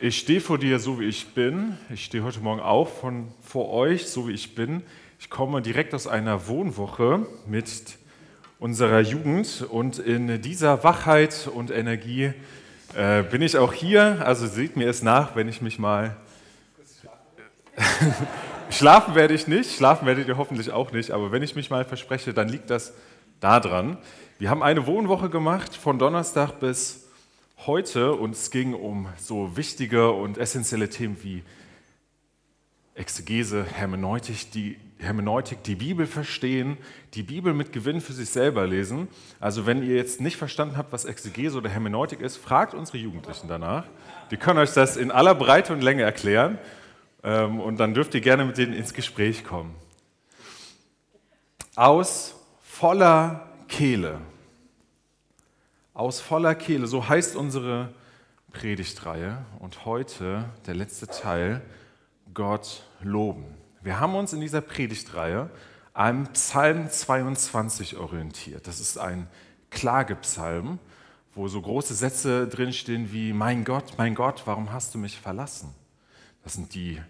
Ich stehe vor dir, so wie ich bin. Ich stehe heute Morgen auf von vor euch, so wie ich bin. Ich komme direkt aus einer Wohnwoche mit unserer Jugend und in dieser Wachheit und Energie äh, bin ich auch hier. Also seht mir es nach, wenn ich mich mal. schlafen werde ich nicht, schlafen werdet ihr hoffentlich auch nicht, aber wenn ich mich mal verspreche, dann liegt das daran. Wir haben eine Wohnwoche gemacht von Donnerstag bis heute und es ging um so wichtige und essentielle Themen wie Exegese, Hermeneutik die, Hermeneutik, die Bibel verstehen, die Bibel mit Gewinn für sich selber lesen. Also wenn ihr jetzt nicht verstanden habt, was Exegese oder Hermeneutik ist, fragt unsere Jugendlichen danach. Die können euch das in aller Breite und Länge erklären ähm, und dann dürft ihr gerne mit denen ins Gespräch kommen. Aus voller Kehle aus voller Kehle. So heißt unsere Predigtreihe und heute der letzte Teil, Gott loben. Wir haben uns in dieser Predigtreihe am Psalm 22 orientiert. Das ist ein Klagepsalm, wo so große Sätze drinstehen wie, mein Gott, mein Gott, warum hast du mich verlassen? Das sind die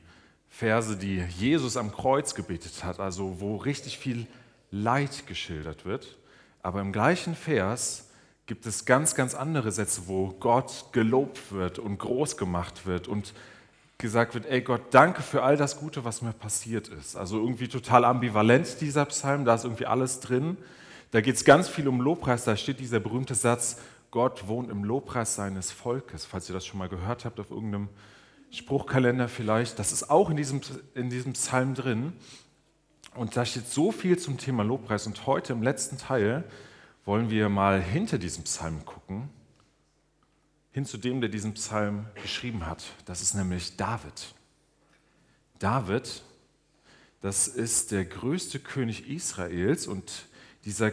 Verse, die Jesus am Kreuz gebetet hat, also wo richtig viel Leid geschildert wird. Aber im gleichen Vers gibt es ganz, ganz andere Sätze, wo Gott gelobt wird und groß gemacht wird und gesagt wird, ey Gott, danke für all das Gute, was mir passiert ist. Also irgendwie total ambivalent dieser Psalm, da ist irgendwie alles drin. Da geht es ganz viel um Lobpreis, da steht dieser berühmte Satz, Gott wohnt im Lobpreis seines Volkes, falls ihr das schon mal gehört habt auf irgendeinem Spruchkalender vielleicht. Das ist auch in diesem, in diesem Psalm drin. Und da steht so viel zum Thema Lobpreis. Und heute im letzten Teil wollen wir mal hinter diesem Psalm gucken, hin zu dem, der diesen Psalm geschrieben hat. Das ist nämlich David. David, das ist der größte König Israels und dieser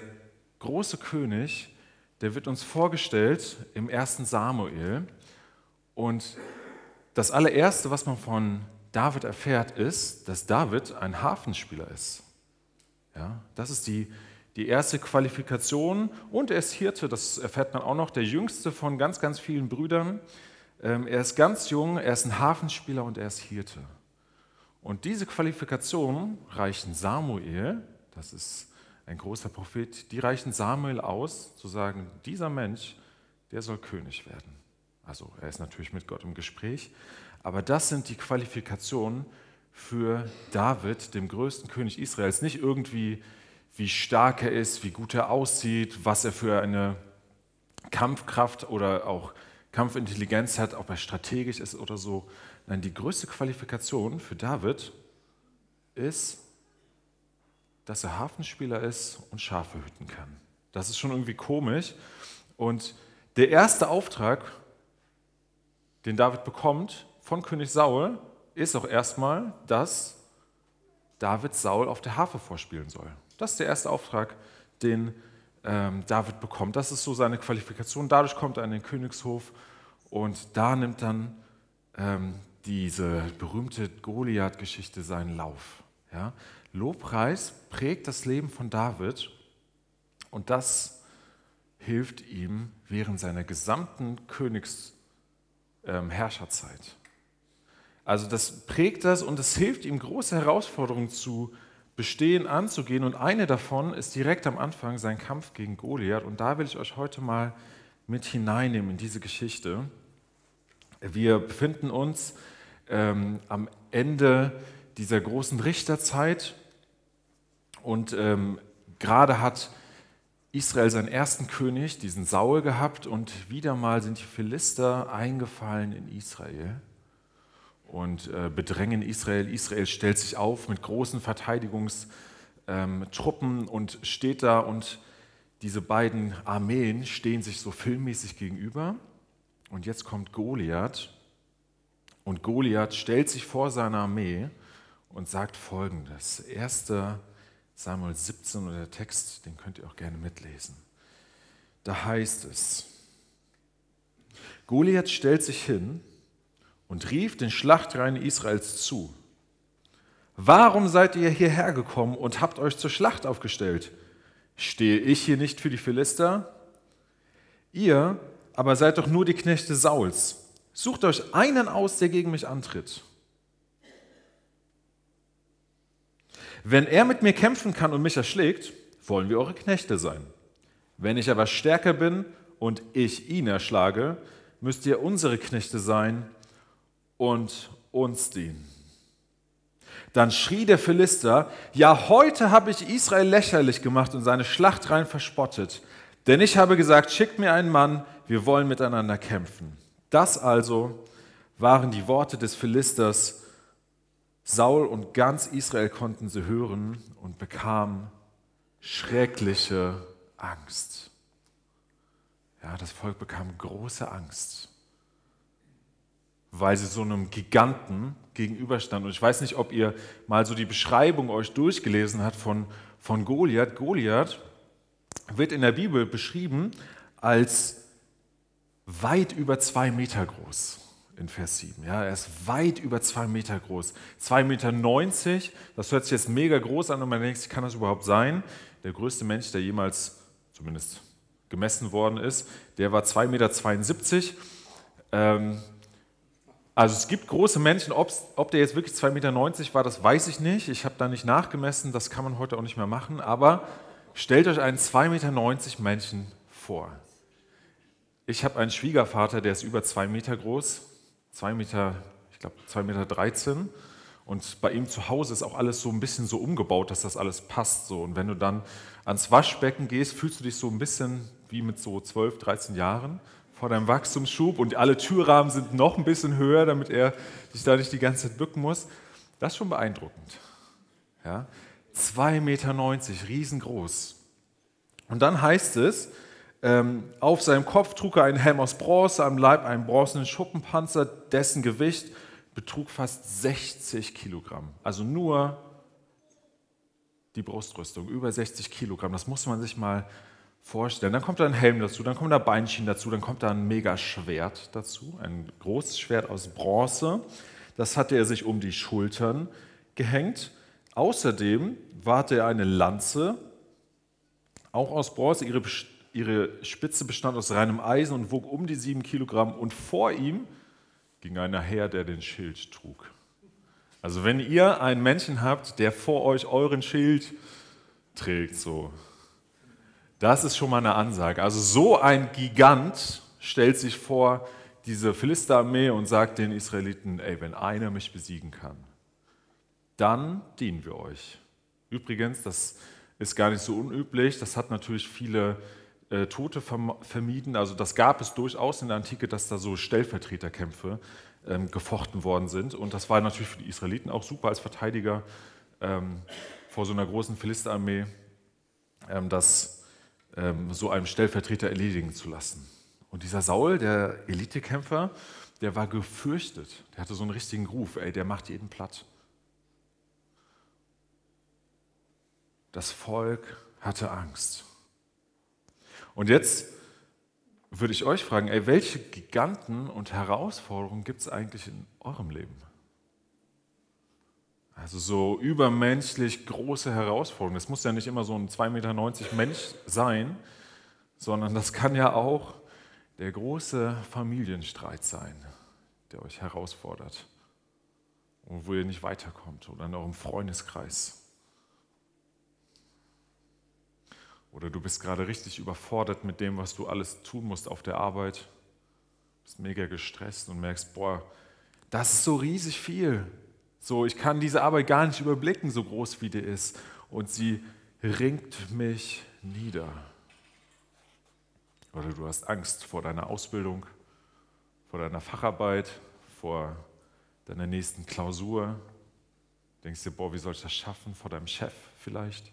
große König, der wird uns vorgestellt im ersten Samuel. Und das allererste, was man von David erfährt, ist, dass David ein Hafenspieler ist. Ja, das ist die die erste Qualifikation und er ist Hirte, das erfährt man auch noch, der jüngste von ganz, ganz vielen Brüdern. Ähm, er ist ganz jung, er ist ein Hafenspieler und er ist Hirte. Und diese Qualifikationen reichen Samuel, das ist ein großer Prophet, die reichen Samuel aus, zu sagen, dieser Mensch, der soll König werden. Also er ist natürlich mit Gott im Gespräch, aber das sind die Qualifikationen für David, dem größten König Israels. Nicht irgendwie wie stark er ist, wie gut er aussieht, was er für eine Kampfkraft oder auch Kampfintelligenz hat, ob er strategisch ist oder so. Nein, die größte Qualifikation für David ist, dass er Hafenspieler ist und Schafe hüten kann. Das ist schon irgendwie komisch. Und der erste Auftrag, den David bekommt von König Saul, ist auch erstmal, dass David Saul auf der Harfe vorspielen soll. Das ist der erste Auftrag, den ähm, David bekommt. Das ist so seine Qualifikation. Dadurch kommt er an den Königshof und da nimmt dann ähm, diese berühmte Goliath-Geschichte seinen Lauf. Ja? Lobpreis prägt das Leben von David und das hilft ihm während seiner gesamten Königsherrscherzeit. Ähm, also das prägt das und es hilft ihm, große Herausforderungen zu bestehen, anzugehen. Und eine davon ist direkt am Anfang sein Kampf gegen Goliath. Und da will ich euch heute mal mit hineinnehmen in diese Geschichte. Wir befinden uns ähm, am Ende dieser großen Richterzeit und ähm, gerade hat Israel seinen ersten König, diesen Saul, gehabt und wieder mal sind die Philister eingefallen in Israel und äh, bedrängen Israel. Israel stellt sich auf mit großen Verteidigungstruppen ähm, und steht da und diese beiden Armeen stehen sich so filmmäßig gegenüber. Und jetzt kommt Goliath und Goliath stellt sich vor seine Armee und sagt folgendes. 1. Samuel 17 oder der Text, den könnt ihr auch gerne mitlesen. Da heißt es, Goliath stellt sich hin und rief den Schlachtreihen Israels zu. Warum seid ihr hierher gekommen und habt euch zur Schlacht aufgestellt? Stehe ich hier nicht für die Philister? Ihr aber seid doch nur die Knechte Sauls. Sucht euch einen aus, der gegen mich antritt. Wenn er mit mir kämpfen kann und mich erschlägt, wollen wir eure Knechte sein. Wenn ich aber stärker bin und ich ihn erschlage, müsst ihr unsere Knechte sein und uns dienen. Dann schrie der Philister, ja, heute habe ich Israel lächerlich gemacht und seine Schlachtreihen verspottet. Denn ich habe gesagt, schickt mir einen Mann, wir wollen miteinander kämpfen. Das also waren die Worte des Philisters. Saul und ganz Israel konnten sie hören und bekamen schreckliche Angst. Ja, das Volk bekam große Angst, weil sie so einem Giganten gegenüberstanden. Und ich weiß nicht, ob ihr mal so die Beschreibung euch durchgelesen habt von, von Goliath. Goliath wird in der Bibel beschrieben als weit über zwei Meter groß in Vers 7. Ja, er ist weit über zwei Meter groß. 2,90 Meter, das hört sich jetzt mega groß an und man denkt, kann das überhaupt sein? Der größte Mensch, der jemals zumindest gemessen worden ist, der war 2,72 Meter. Ähm, also es gibt große Menschen, ob der jetzt wirklich 2,90 Meter war, das weiß ich nicht. Ich habe da nicht nachgemessen, das kann man heute auch nicht mehr machen. Aber stellt euch einen 2,90 Meter Menschen vor. Ich habe einen Schwiegervater, der ist über zwei Meter groß, zwei Meter, ich glaube 2,13 Meter. Und bei ihm zu Hause ist auch alles so ein bisschen so umgebaut, dass das alles passt. So. Und wenn du dann ans Waschbecken gehst, fühlst du dich so ein bisschen wie mit so 12, 13 Jahren vor deinem Wachstumsschub und alle Türrahmen sind noch ein bisschen höher, damit er sich da nicht die ganze Zeit bücken muss. Das ist schon beeindruckend. Ja? 2,90 Meter, riesengroß. Und dann heißt es, ähm, auf seinem Kopf trug er einen Helm aus Bronze, am Leib einen bronzenen Schuppenpanzer, dessen Gewicht betrug fast 60 Kilogramm. Also nur die Brustrüstung, über 60 Kilogramm. Das muss man sich mal vorstellen. Dann kommt da ein Helm dazu, dann kommt da Beinschienen dazu, dann kommt da ein Megaschwert dazu, ein großes Schwert aus Bronze. Das hatte er sich um die Schultern gehängt. Außerdem warte er eine Lanze, auch aus Bronze. Ihre Ihre Spitze bestand aus reinem Eisen und wog um die sieben Kilogramm. Und vor ihm ging einer her, der den Schild trug. Also wenn ihr einen Menschen habt, der vor euch euren Schild trägt, so, das ist schon mal eine Ansage. Also so ein Gigant stellt sich vor diese Philisterarmee und sagt den Israeliten, ey, wenn einer mich besiegen kann, dann dienen wir euch. Übrigens, das ist gar nicht so unüblich, das hat natürlich viele äh, Tote vermieden. Also das gab es durchaus in der Antike, dass da so Stellvertreterkämpfe ähm, gefochten worden sind. Und das war natürlich für die Israeliten auch super als Verteidiger ähm, vor so einer großen Philisterarmee, ähm, das ähm, so einem Stellvertreter erledigen zu lassen. Und dieser Saul, der Elitekämpfer, der war gefürchtet. Der hatte so einen richtigen Ruf, ey, der macht jeden platt. Das Volk hatte Angst. Und jetzt würde ich euch fragen, ey, welche Giganten und Herausforderungen gibt es eigentlich in eurem Leben? Also so übermenschlich große Herausforderungen. Das muss ja nicht immer so ein 2,90 Meter Mensch sein, sondern das kann ja auch der große Familienstreit sein, der euch herausfordert und wo ihr nicht weiterkommt oder in eurem Freundeskreis. Oder du bist gerade richtig überfordert mit dem, was du alles tun musst auf der Arbeit. Bist mega gestresst und merkst, boah, das ist so riesig viel. So, ich kann diese Arbeit gar nicht überblicken, so groß wie die ist. Und sie ringt mich nieder. Oder du hast Angst vor deiner Ausbildung, vor deiner Facharbeit, vor deiner nächsten Klausur. Denkst dir, boah, wie soll ich das schaffen? Vor deinem Chef vielleicht.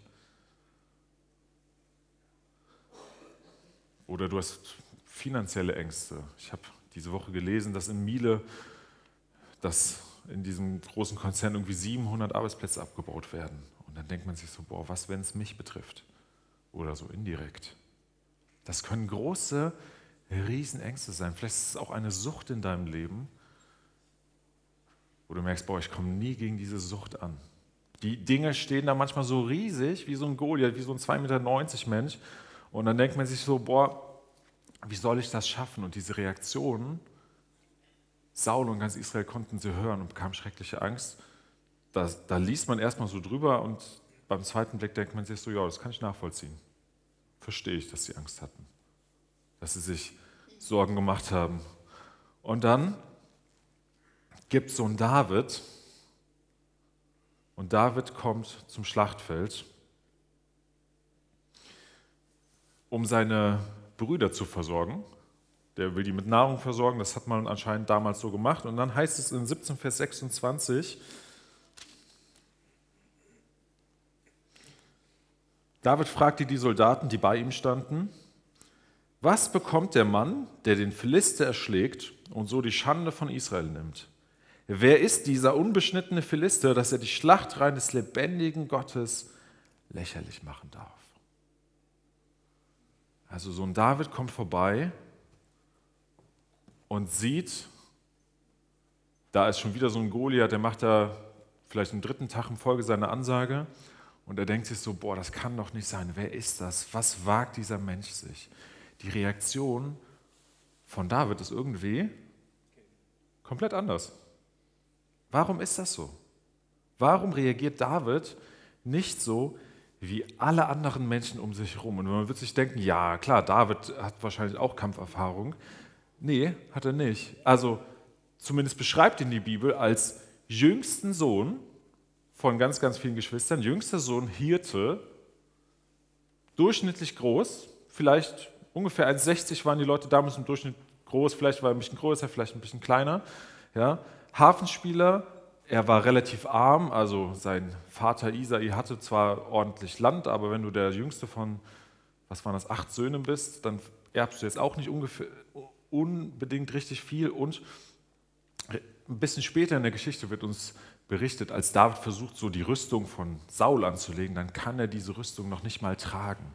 Oder du hast finanzielle Ängste. Ich habe diese Woche gelesen, dass in Miele, dass in diesem großen Konzern irgendwie 700 Arbeitsplätze abgebaut werden. Und dann denkt man sich so, boah, was, wenn es mich betrifft? Oder so indirekt. Das können große Riesenängste sein. Vielleicht ist es auch eine Sucht in deinem Leben, wo du merkst, boah, ich komme nie gegen diese Sucht an. Die Dinge stehen da manchmal so riesig, wie so ein Goliath, wie so ein 2,90 Meter Mensch. Und dann denkt man sich so, boah, wie soll ich das schaffen? Und diese Reaktion Saul und ganz Israel konnten sie hören und bekamen schreckliche Angst. Da, da liest man erstmal so drüber und beim zweiten Blick denkt man sich so, ja, das kann ich nachvollziehen. Verstehe ich, dass sie Angst hatten, dass sie sich Sorgen gemacht haben. Und dann gibt es so einen David und David kommt zum Schlachtfeld, um seine Brüder zu versorgen. Der will die mit Nahrung versorgen, das hat man anscheinend damals so gemacht. Und dann heißt es in 17 Vers 26, David fragte die Soldaten, die bei ihm standen, was bekommt der Mann, der den Philister erschlägt und so die Schande von Israel nimmt? Wer ist dieser unbeschnittene Philister, dass er die Schlachtreihen des lebendigen Gottes lächerlich machen darf? Also so ein David kommt vorbei und sieht, da ist schon wieder so ein Goliath, der macht da vielleicht einen dritten Tag in Folge seine Ansage und er denkt sich so, boah, das kann doch nicht sein. Wer ist das? Was wagt dieser Mensch sich? Die Reaktion von David ist irgendwie komplett anders. Warum ist das so? Warum reagiert David nicht so wie alle anderen Menschen um sich herum? Und man wird sich denken, ja klar, David hat wahrscheinlich auch Kampferfahrung. Nee, hat er nicht. Also zumindest beschreibt ihn die Bibel als jüngsten Sohn von ganz, ganz vielen Geschwistern. Jüngster Sohn, Hirte, durchschnittlich groß, vielleicht ungefähr 1,60 waren die Leute damals im Durchschnitt groß, vielleicht war er ein bisschen größer, vielleicht ein bisschen kleiner. Ja. Hafenspieler, er war relativ arm, also sein Vater Isai hatte zwar ordentlich Land, aber wenn du der jüngste von, was waren das, acht Söhnen bist, dann erbst du jetzt auch nicht ungefähr, unbedingt richtig viel. Und ein bisschen später in der Geschichte wird uns berichtet, als David versucht, so die Rüstung von Saul anzulegen, dann kann er diese Rüstung noch nicht mal tragen.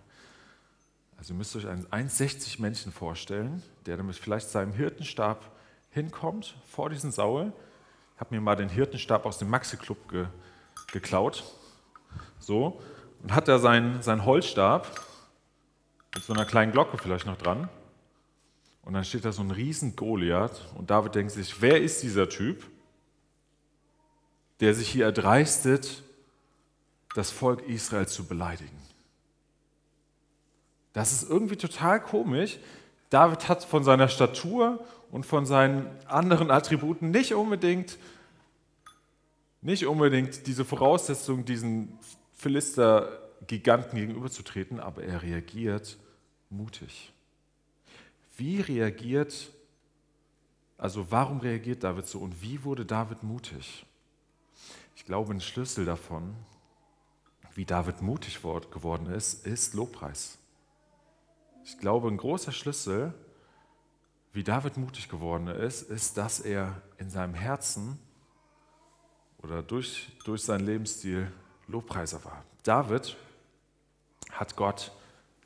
Also ihr müsst euch einen 1,60 Menschen vorstellen, der damit vielleicht seinem Hirtenstab hinkommt vor diesen Saul. Ich habe mir mal den Hirtenstab aus dem Maxi-Club ge geklaut. So. Und hat da seinen, seinen Holzstab mit so einer kleinen Glocke vielleicht noch dran. Und dann steht da so ein riesen Goliath und David denkt sich, wer ist dieser Typ? der sich hier erdreistet, das Volk Israel zu beleidigen. Das ist irgendwie total komisch. David hat von seiner Statur und von seinen anderen Attributen nicht unbedingt, nicht unbedingt diese Voraussetzung, diesen Philister-Giganten gegenüberzutreten, aber er reagiert mutig. Wie reagiert, also warum reagiert David so und wie wurde David mutig? Ich glaube, ein Schlüssel davon, wie David mutig geworden ist, ist Lobpreis. Ich glaube, ein großer Schlüssel, wie David mutig geworden ist, ist, dass er in seinem Herzen oder durch, durch seinen Lebensstil Lobpreiser war. David hat Gott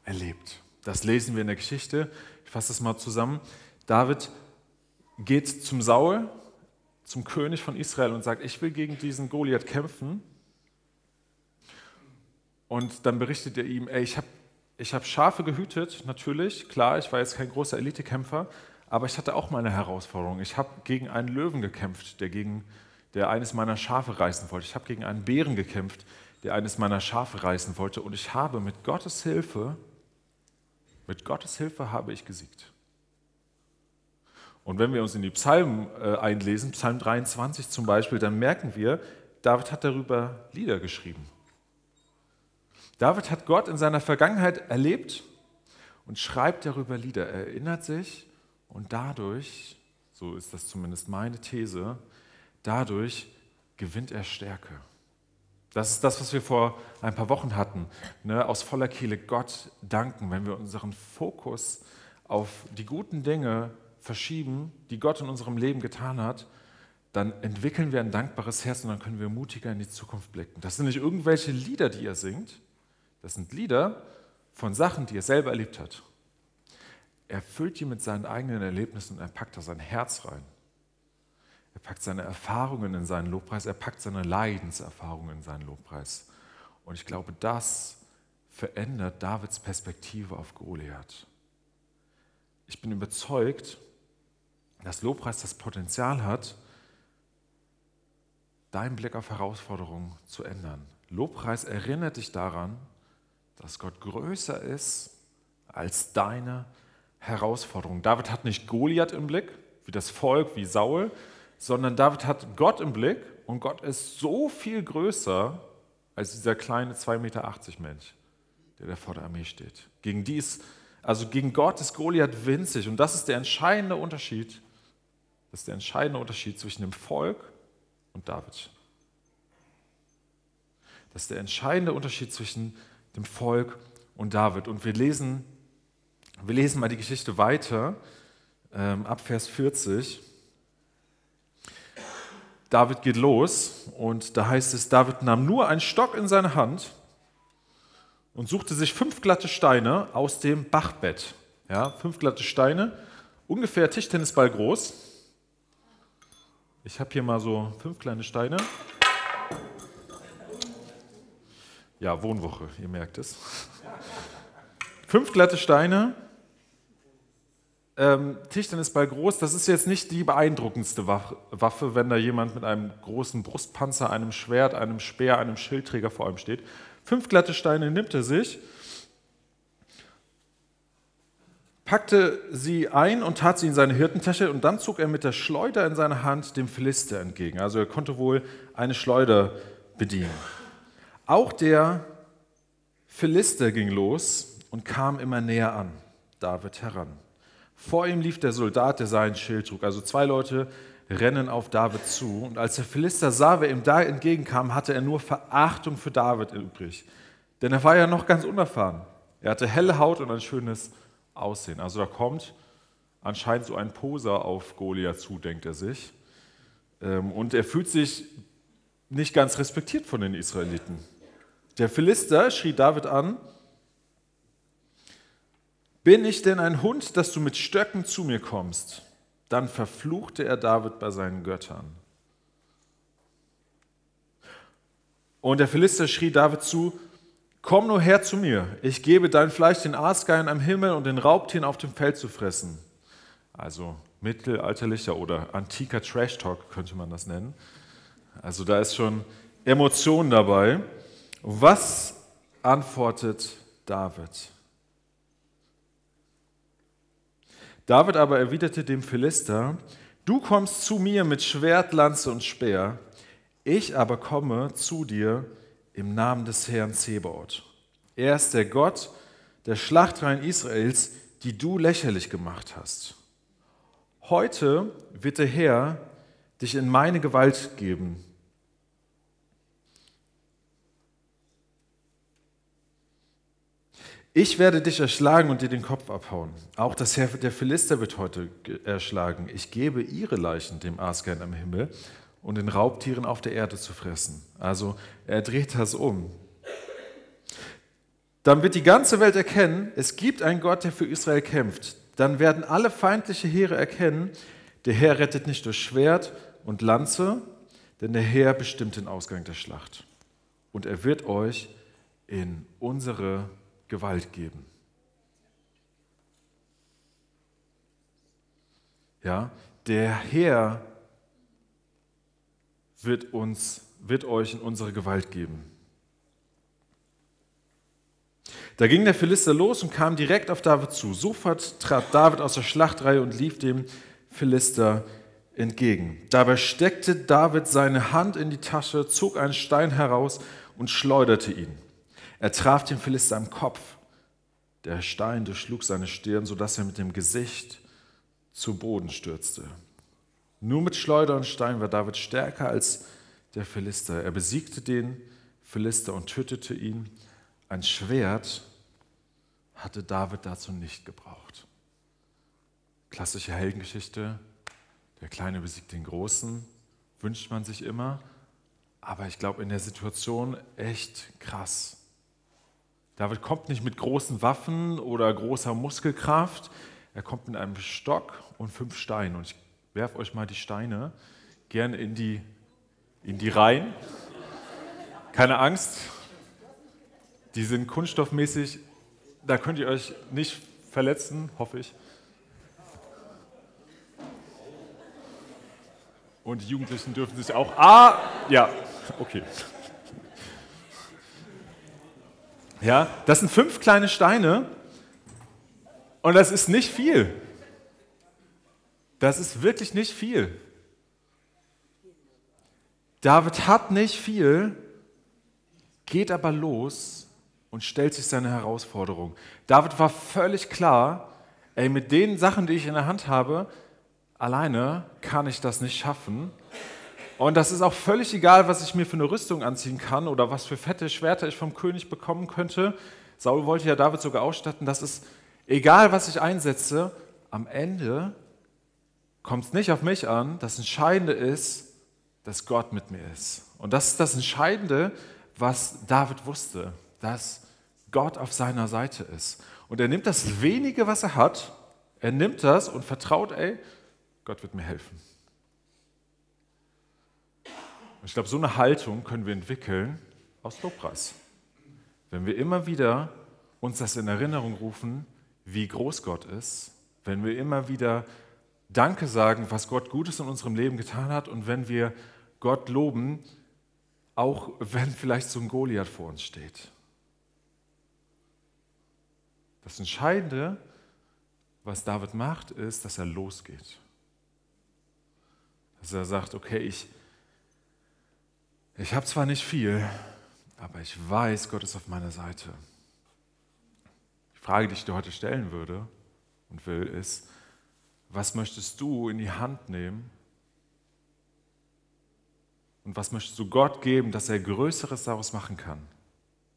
erlebt. Das lesen wir in der Geschichte. Ich fasse das mal zusammen. David geht zum Saul zum König von Israel und sagt, ich will gegen diesen Goliath kämpfen. Und dann berichtet er ihm, ey, ich habe ich hab Schafe gehütet, natürlich, klar, ich war jetzt kein großer Elitekämpfer, aber ich hatte auch meine Herausforderung. Ich habe gegen einen Löwen gekämpft, der, gegen, der eines meiner Schafe reißen wollte. Ich habe gegen einen Bären gekämpft, der eines meiner Schafe reißen wollte. Und ich habe mit Gottes Hilfe, mit Gottes Hilfe habe ich gesiegt. Und wenn wir uns in die Psalmen äh, einlesen, Psalm 23 zum Beispiel, dann merken wir, David hat darüber Lieder geschrieben. David hat Gott in seiner Vergangenheit erlebt und schreibt darüber Lieder. Er erinnert sich und dadurch, so ist das zumindest meine These, dadurch gewinnt er Stärke. Das ist das, was wir vor ein paar Wochen hatten. Ne? Aus voller Kehle Gott danken, wenn wir unseren Fokus auf die guten Dinge verschieben, die Gott in unserem Leben getan hat, dann entwickeln wir ein dankbares Herz und dann können wir mutiger in die Zukunft blicken. Das sind nicht irgendwelche Lieder, die er singt, das sind Lieder von Sachen, die er selber erlebt hat. Er füllt die mit seinen eigenen Erlebnissen und er packt da sein Herz rein. Er packt seine Erfahrungen in seinen Lobpreis, er packt seine Leidenserfahrungen in seinen Lobpreis. Und ich glaube, das verändert Davids Perspektive auf Goliath. Ich bin überzeugt, dass Lobpreis das Potenzial hat, deinen Blick auf Herausforderungen zu ändern. Lobpreis erinnert dich daran, dass Gott größer ist als deine Herausforderung. David hat nicht Goliath im Blick, wie das Volk, wie Saul, sondern David hat Gott im Blick und Gott ist so viel größer als dieser kleine 2,80 Meter Mensch, der da vor der Armee steht. Gegen die also gegen Gott ist Goliath winzig und das ist der entscheidende Unterschied. Das ist der entscheidende Unterschied zwischen dem Volk und David. Das ist der entscheidende Unterschied zwischen dem Volk und David. Und wir lesen, wir lesen mal die Geschichte weiter, ähm, ab Vers 40. David geht los und da heißt es, David nahm nur einen Stock in seine Hand und suchte sich fünf glatte Steine aus dem Bachbett. Ja, fünf glatte Steine, ungefähr Tischtennisball groß. Ich habe hier mal so fünf kleine Steine. Ja, Wohnwoche, ihr merkt es. Fünf glatte Steine ähm, Tischtennisball groß, das ist jetzt nicht die beeindruckendste Waffe, wenn da jemand mit einem großen Brustpanzer, einem Schwert, einem Speer, einem Schildträger vor ihm steht. Fünf glatte Steine nimmt er sich, packte sie ein und tat sie in seine Hirtentasche und dann zog er mit der Schleuder in seiner Hand dem Philister entgegen. Also er konnte wohl eine Schleuder bedienen. Auch der Philister ging los und kam immer näher an David heran. Vor ihm lief der Soldat, der sein Schild trug. Also zwei Leute rennen auf David zu. Und als der Philister sah, wer ihm da entgegenkam, hatte er nur Verachtung für David übrig. Denn er war ja noch ganz unerfahren. Er hatte helle Haut und ein schönes Aussehen. Also da kommt anscheinend so ein Poser auf Goliath zu, denkt er sich. Ähm, und er fühlt sich nicht ganz respektiert von den Israeliten. Der Philister schrie David an, bin ich denn ein Hund, dass du mit Stöcken zu mir kommst? Dann verfluchte er David bei seinen Göttern. Und der Philister schrie David zu, Komm nur her zu mir, ich gebe dein Fleisch den Aasgeiern am Himmel und den Raubtieren auf dem Feld zu fressen. Also mittelalterlicher oder antiker Trash-Talk könnte man das nennen. Also da ist schon Emotion dabei. Was antwortet David? David aber erwiderte dem Philister, du kommst zu mir mit Schwert, Lanze und Speer, ich aber komme zu dir im Namen des Herrn Zebaoth. Er ist der Gott der Schlachtreihen Israels, die du lächerlich gemacht hast. Heute wird der Herr dich in meine Gewalt geben Ich werde dich erschlagen und dir den Kopf abhauen. Auch das Herr der Philister wird heute erschlagen. Ich gebe ihre Leichen dem Aasgern am Himmel und den Raubtieren auf der Erde zu fressen. Also er dreht das um. Dann wird die ganze Welt erkennen, es gibt einen Gott, der für Israel kämpft. Dann werden alle feindliche Heere erkennen, der Herr rettet nicht durch Schwert und Lanze, denn der Herr bestimmt den Ausgang der Schlacht. Und er wird euch in unsere Gewalt geben. Ja, der Herr wird uns, wird euch in unsere Gewalt geben. Da ging der Philister los und kam direkt auf David zu. Sofort trat David aus der Schlachtreihe und lief dem Philister entgegen. Dabei steckte David seine Hand in die Tasche, zog einen Stein heraus und schleuderte ihn. Er traf den Philister am Kopf. Der Stein durchschlug seine Stirn, sodass er mit dem Gesicht zu Boden stürzte. Nur mit Schleuder und Stein war David stärker als der Philister. Er besiegte den Philister und tötete ihn. Ein Schwert hatte David dazu nicht gebraucht. Klassische Heldengeschichte. Der Kleine besiegt den Großen, wünscht man sich immer. Aber ich glaube, in der Situation echt krass. David kommt nicht mit großen Waffen oder großer Muskelkraft, er kommt mit einem Stock und fünf Steinen. Und ich werfe euch mal die Steine gerne in die, in die Reihen. Keine Angst, die sind kunststoffmäßig, da könnt ihr euch nicht verletzen, hoffe ich. Und die Jugendlichen dürfen sich auch. Ah, ja, okay. Ja, das sind fünf kleine Steine und das ist nicht viel. Das ist wirklich nicht viel. David hat nicht viel, geht aber los und stellt sich seine Herausforderung. David war völlig klar, ey, mit den Sachen, die ich in der Hand habe, alleine kann ich das nicht schaffen. Und das ist auch völlig egal, was ich mir für eine Rüstung anziehen kann oder was für fette Schwerter ich vom König bekommen könnte. Saul wollte ja David sogar ausstatten. Das ist egal, was ich einsetze. Am Ende kommt es nicht auf mich an. Das Entscheidende ist, dass Gott mit mir ist. Und das ist das Entscheidende, was David wusste, dass Gott auf seiner Seite ist. Und er nimmt das wenige, was er hat, er nimmt das und vertraut, ey, Gott wird mir helfen. Und ich glaube, so eine Haltung können wir entwickeln aus Lobpreis. Wenn wir immer wieder uns das in Erinnerung rufen, wie groß Gott ist, wenn wir immer wieder Danke sagen, was Gott Gutes in unserem Leben getan hat und wenn wir Gott loben, auch wenn vielleicht so ein Goliath vor uns steht. Das Entscheidende, was David macht, ist, dass er losgeht. Dass er sagt, okay, ich, ich habe zwar nicht viel, aber ich weiß, Gott ist auf meiner Seite. Die Frage, die ich dir heute stellen würde und will, ist, was möchtest du in die Hand nehmen, und was möchtest du Gott geben, dass er Größeres daraus machen kann?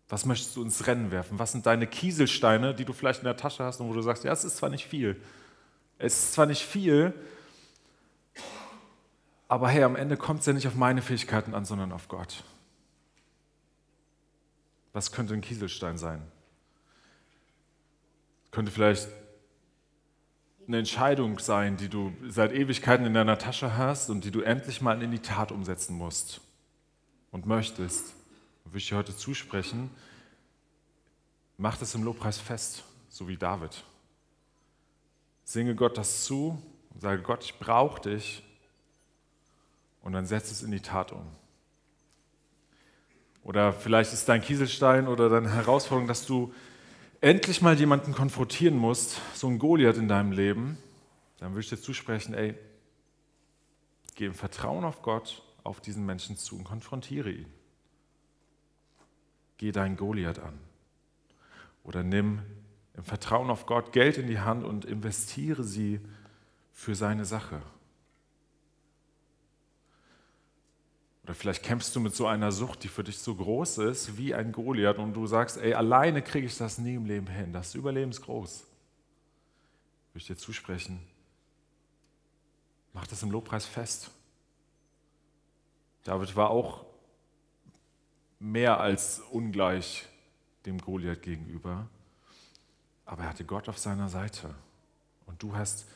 Was möchtest du ins Rennen werfen? Was sind deine Kieselsteine, die du vielleicht in der Tasche hast und wo du sagst, ja, es ist zwar nicht viel. Es ist zwar nicht viel, aber hey, am Ende kommt es ja nicht auf meine Fähigkeiten an, sondern auf Gott. Was könnte ein Kieselstein sein? Könnte vielleicht eine Entscheidung sein, die du seit Ewigkeiten in deiner Tasche hast und die du endlich mal in die Tat umsetzen musst und möchtest. Und will ich dir heute zusprechen, mach das im Lobpreis fest, so wie David. Singe Gott das zu und sage, Gott, ich brauche dich. Und dann setz es in die Tat um. Oder vielleicht ist dein Kieselstein oder deine Herausforderung, dass du endlich mal jemanden konfrontieren musst, so ein Goliath in deinem Leben, dann würde ich dir zusprechen, ey, geh im Vertrauen auf Gott auf diesen Menschen zu und konfrontiere ihn. Geh deinen Goliath an. Oder nimm im Vertrauen auf Gott Geld in die Hand und investiere sie für seine Sache. Vielleicht kämpfst du mit so einer Sucht, die für dich so groß ist wie ein Goliath und du sagst, ey, alleine kriege ich das nie im Leben hin. Das ist überlebensgroß. Würde ich dir zusprechen. Mach das im Lobpreis fest. David war auch mehr als ungleich dem Goliath gegenüber, aber er hatte Gott auf seiner Seite. Und du hast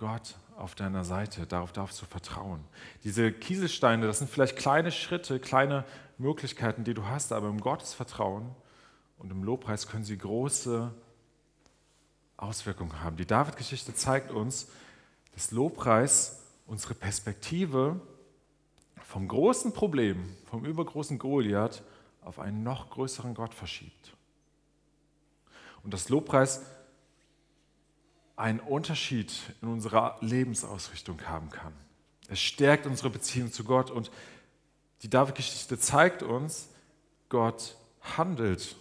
Gott auf deiner Seite, darauf darfst du vertrauen. Diese Kieselsteine, das sind vielleicht kleine Schritte, kleine Möglichkeiten, die du hast, aber im Gottesvertrauen und im Lobpreis können sie große Auswirkungen haben. Die David-Geschichte zeigt uns, dass Lobpreis unsere Perspektive vom großen Problem, vom übergroßen Goliath auf einen noch größeren Gott verschiebt. Und dass Lobpreis einen Unterschied in unserer Lebensausrichtung haben kann. Es stärkt unsere Beziehung zu Gott und die David-Geschichte zeigt uns, Gott handelt.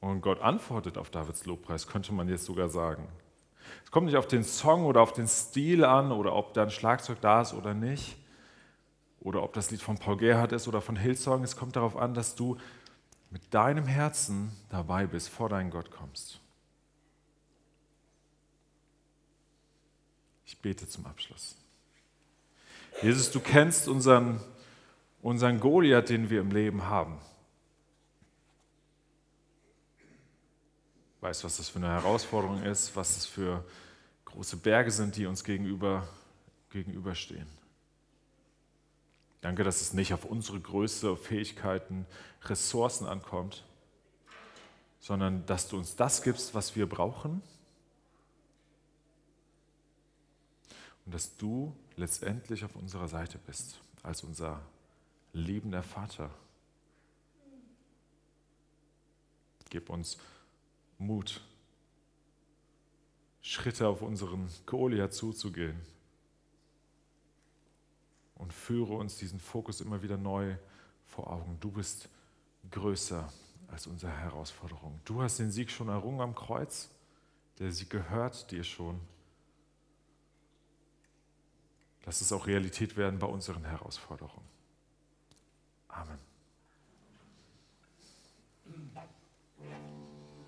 Und Gott antwortet auf Davids Lobpreis, könnte man jetzt sogar sagen. Es kommt nicht auf den Song oder auf den Stil an oder ob da ein Schlagzeug da ist oder nicht. Oder ob das Lied von Paul Gerhardt ist oder von Hillsong. Es kommt darauf an, dass du mit deinem Herzen dabei bist, vor deinen Gott kommst. Ich bete zum Abschluss. Jesus, du kennst unseren, unseren Goliath, den wir im Leben haben. Weißt, was das für eine Herausforderung ist, was das für große Berge sind, die uns gegenüber, gegenüberstehen. Danke, dass es nicht auf unsere Größe, Fähigkeiten, Ressourcen ankommt, sondern dass du uns das gibst, was wir brauchen und dass du letztendlich auf unserer Seite bist, als unser liebender Vater. Gib uns Mut, Schritte auf unseren Goliath zuzugehen und führe uns diesen Fokus immer wieder neu vor Augen. Du bist größer als unsere Herausforderung. Du hast den Sieg schon errungen am Kreuz. Der Sieg gehört dir schon. Lass es auch Realität werden bei unseren Herausforderungen. Amen.